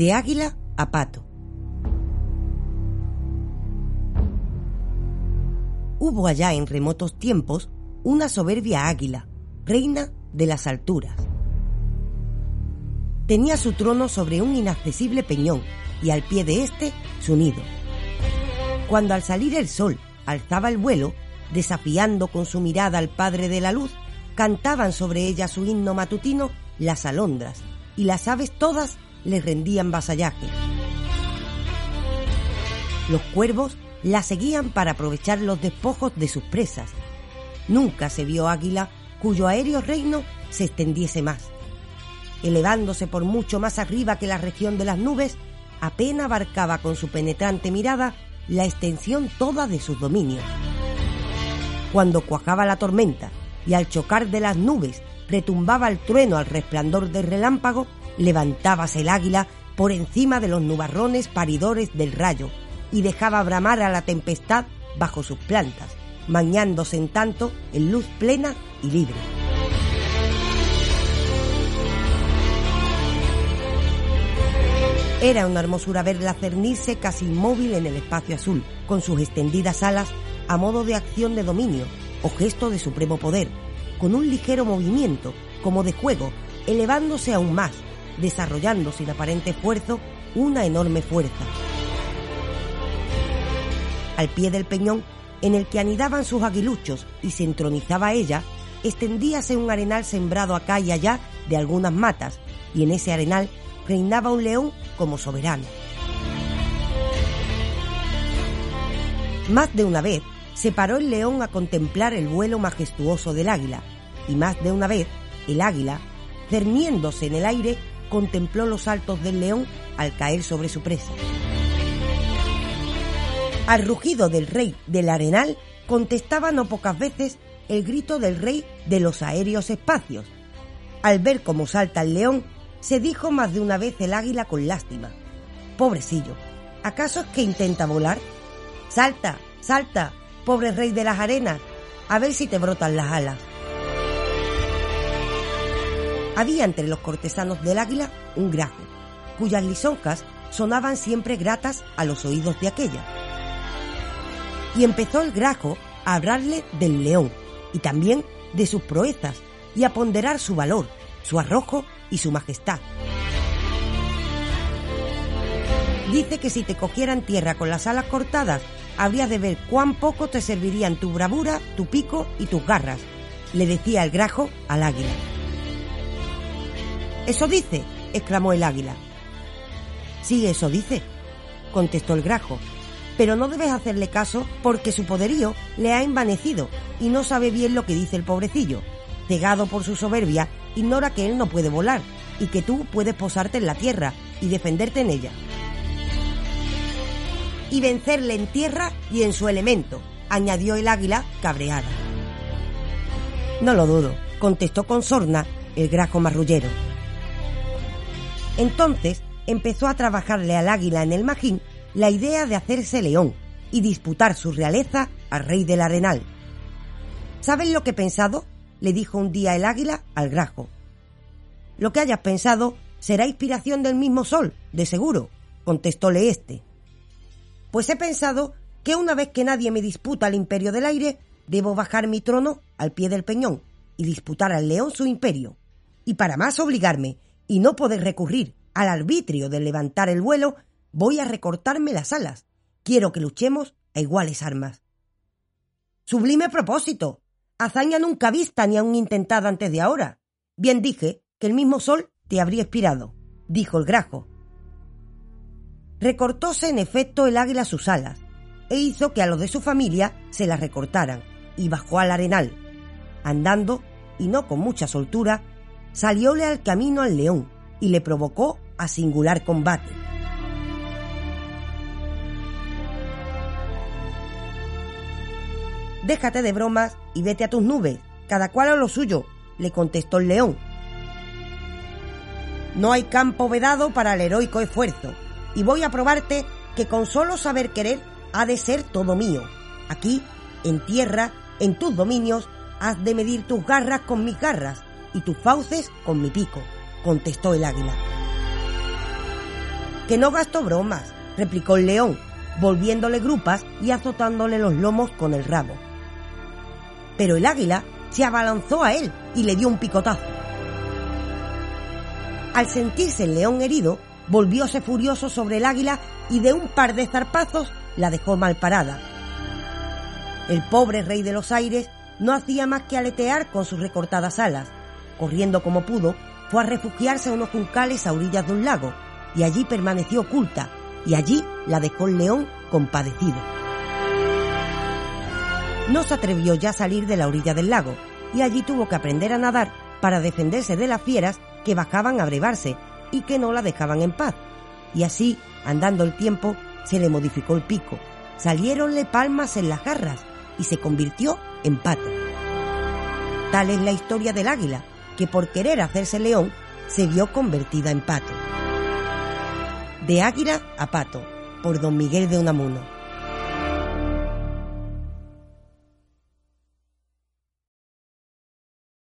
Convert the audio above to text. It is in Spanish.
De águila a pato. Hubo allá en remotos tiempos una soberbia águila, reina de las alturas. Tenía su trono sobre un inaccesible peñón y al pie de este su nido. Cuando al salir el sol alzaba el vuelo, desafiando con su mirada al Padre de la Luz, cantaban sobre ella su himno matutino las alondras, y las aves todas le rendían vasallaje. Los cuervos la seguían para aprovechar los despojos de sus presas. Nunca se vio águila cuyo aéreo reino se extendiese más. Elevándose por mucho más arriba que la región de las nubes, apenas abarcaba con su penetrante mirada la extensión toda de sus dominios. Cuando cuajaba la tormenta y al chocar de las nubes retumbaba el trueno al resplandor del relámpago, levantábase el águila por encima de los nubarrones paridores del rayo y dejaba bramar a la tempestad bajo sus plantas, bañándose en tanto en luz plena y libre. Era una hermosura verla cernirse casi inmóvil en el espacio azul, con sus extendidas alas a modo de acción de dominio o gesto de supremo poder, con un ligero movimiento, como de juego, elevándose aún más, desarrollando sin aparente esfuerzo una enorme fuerza. Al pie del peñón, en el que anidaban sus aguiluchos y se entronizaba ella, extendíase un arenal sembrado acá y allá de algunas matas, y en ese arenal reinaba un león como soberano. Más de una vez se paró el león a contemplar el vuelo majestuoso del águila, y más de una vez el águila, cerniéndose en el aire, contempló los saltos del león al caer sobre su presa. Al rugido del rey del arenal contestaba no pocas veces el grito del rey de los aéreos espacios. Al ver cómo salta el león, se dijo más de una vez el águila con lástima. Pobrecillo, ¿acaso es que intenta volar? Salta, salta, pobre rey de las arenas, a ver si te brotan las alas. Había entre los cortesanos del águila un grajo, cuyas lisoncas sonaban siempre gratas a los oídos de aquella. Y empezó el grajo a hablarle del león y también de sus proezas y a ponderar su valor, su arrojo y su majestad. Dice que si te cogieran tierra con las alas cortadas, habrías de ver cuán poco te servirían tu bravura, tu pico y tus garras, le decía el grajo al águila. Eso dice, exclamó el águila. Sí, eso dice, contestó el grajo, pero no debes hacerle caso porque su poderío le ha envanecido y no sabe bien lo que dice el pobrecillo. Cegado por su soberbia, ignora que él no puede volar y que tú puedes posarte en la tierra y defenderte en ella. Y vencerle en tierra y en su elemento, añadió el águila cabreada. No lo dudo, contestó con sorna el grajo marrullero. Entonces empezó a trabajarle al águila en el magín la idea de hacerse león y disputar su realeza al rey del arenal. ¿Sabes lo que he pensado? le dijo un día el águila al grajo. Lo que hayas pensado será inspiración del mismo sol, de seguro, contestóle éste. Pues he pensado que una vez que nadie me disputa el imperio del aire, debo bajar mi trono al pie del peñón y disputar al león su imperio. Y para más obligarme y no poder recurrir al arbitrio de levantar el vuelo, voy a recortarme las alas. Quiero que luchemos a iguales armas. Sublime propósito. Hazaña nunca vista ni aún intentada antes de ahora. Bien dije que el mismo sol te habría inspirado, dijo el grajo. Recortóse en efecto el águila sus alas e hizo que a los de su familia se las recortaran y bajó al arenal. Andando, y no con mucha soltura, salióle al camino al león y le provocó a singular combate. Déjate de bromas y vete a tus nubes, cada cual a lo suyo, le contestó el león. No hay campo vedado para el heroico esfuerzo, y voy a probarte que con solo saber querer ha de ser todo mío. Aquí, en tierra, en tus dominios, has de medir tus garras con mis garras y tus fauces con mi pico, contestó el águila. Que no gasto bromas, replicó el león, volviéndole grupas y azotándole los lomos con el rabo. Pero el águila se abalanzó a él y le dio un picotazo. Al sentirse el león herido, volvióse furioso sobre el águila y de un par de zarpazos la dejó mal parada. El pobre rey de los aires no hacía más que aletear con sus recortadas alas. Corriendo como pudo, fue a refugiarse a unos juncales a orillas de un lago, y allí permaneció oculta, y allí la dejó el león compadecido. No se atrevió ya a salir de la orilla del lago, y allí tuvo que aprender a nadar para defenderse de las fieras que bajaban a brevarse y que no la dejaban en paz. Y así, andando el tiempo, se le modificó el pico, salieronle palmas en las garras y se convirtió en pato. Tal es la historia del águila, que por querer hacerse león se vio convertida en pato. De águila a pato, por don Miguel de Unamuno.